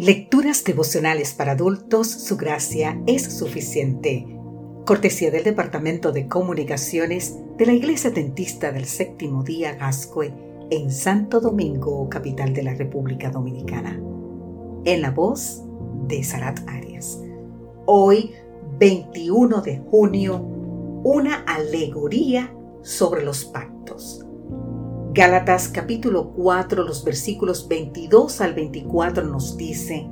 Lecturas devocionales para adultos, su gracia es suficiente. Cortesía del Departamento de Comunicaciones de la Iglesia Dentista del Séptimo Día Gascue en Santo Domingo, capital de la República Dominicana. En la voz de Sarat Arias. Hoy, 21 de junio, una alegoría sobre los pactos. Gálatas capítulo 4, los versículos 22 al 24 nos dice,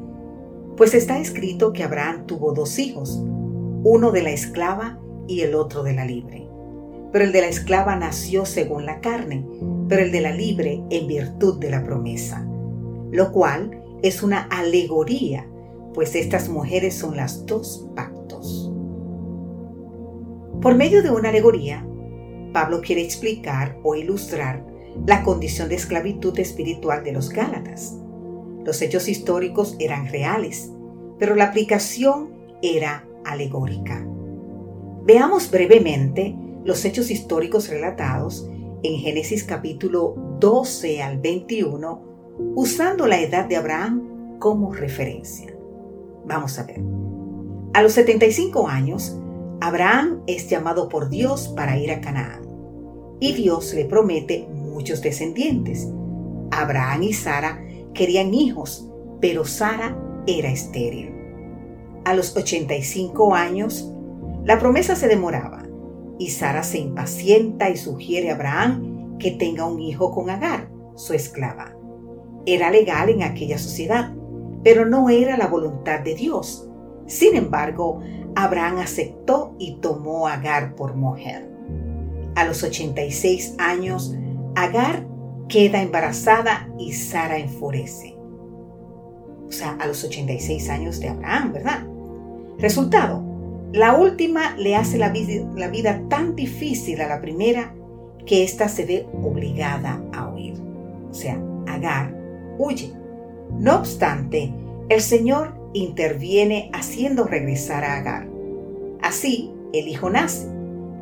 pues está escrito que Abraham tuvo dos hijos, uno de la esclava y el otro de la libre. Pero el de la esclava nació según la carne, pero el de la libre en virtud de la promesa, lo cual es una alegoría, pues estas mujeres son las dos pactos. Por medio de una alegoría, Pablo quiere explicar o ilustrar la condición de esclavitud espiritual de los Gálatas. Los hechos históricos eran reales, pero la aplicación era alegórica. Veamos brevemente los hechos históricos relatados en Génesis capítulo 12 al 21, usando la edad de Abraham como referencia. Vamos a ver. A los 75 años, Abraham es llamado por Dios para ir a Canaán, y Dios le promete muchos descendientes. Abraham y Sara querían hijos, pero Sara era estéril. A los 85 años, la promesa se demoraba y Sara se impacienta y sugiere a Abraham que tenga un hijo con Agar, su esclava. Era legal en aquella sociedad, pero no era la voluntad de Dios. Sin embargo, Abraham aceptó y tomó Agar por mujer. A los 86 años, Agar queda embarazada y Sara enfurece. O sea, a los 86 años de Abraham, ¿verdad? Resultado, la última le hace la vida, tan difícil a la primera que ésta se ve obligada a huir. O sea, Agar huye. No obstante, el Señor interviene haciendo regresar a Agar. Así, el hijo nace.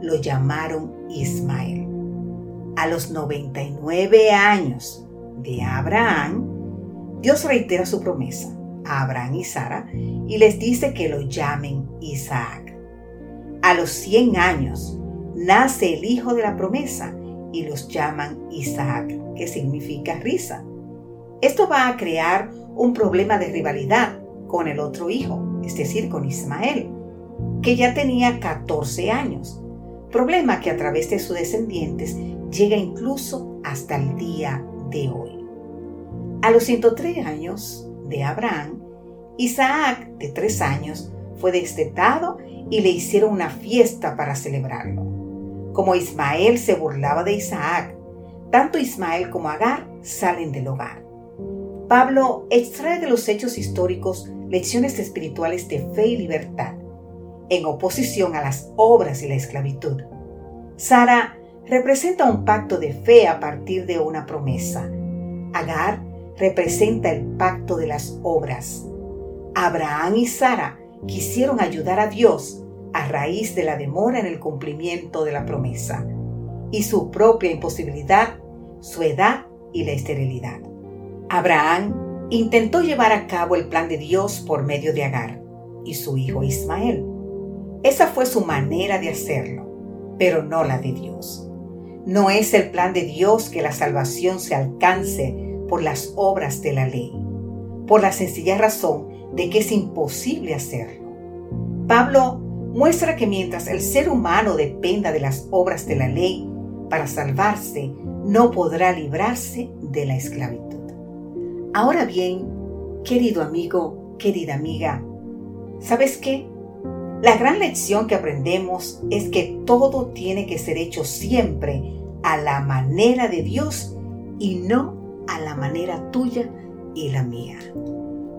Lo llamaron Ismael a los 99 años de Abraham, Dios reitera su promesa a Abraham y Sara y les dice que lo llamen Isaac. A los 100 años nace el hijo de la promesa y los llaman Isaac, que significa risa. Esto va a crear un problema de rivalidad con el otro hijo, es decir, con Ismael, que ya tenía 14 años. Problema que a través de sus descendientes llega incluso hasta el día de hoy. A los 103 años de Abraham, Isaac, de tres años, fue destetado y le hicieron una fiesta para celebrarlo. Como Ismael se burlaba de Isaac, tanto Ismael como Agar salen del hogar. Pablo extrae de los hechos históricos lecciones espirituales de fe y libertad, en oposición a las obras y la esclavitud. Sara representa un pacto de fe a partir de una promesa. Agar representa el pacto de las obras. Abraham y Sara quisieron ayudar a Dios a raíz de la demora en el cumplimiento de la promesa y su propia imposibilidad, su edad y la esterilidad. Abraham intentó llevar a cabo el plan de Dios por medio de Agar y su hijo Ismael. Esa fue su manera de hacerlo, pero no la de Dios. No es el plan de Dios que la salvación se alcance por las obras de la ley, por la sencilla razón de que es imposible hacerlo. Pablo muestra que mientras el ser humano dependa de las obras de la ley para salvarse, no podrá librarse de la esclavitud. Ahora bien, querido amigo, querida amiga, ¿sabes qué? La gran lección que aprendemos es que todo tiene que ser hecho siempre a la manera de Dios y no a la manera tuya y la mía.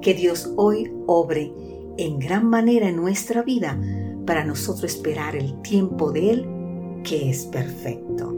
Que Dios hoy obre en gran manera en nuestra vida para nosotros esperar el tiempo de Él que es perfecto.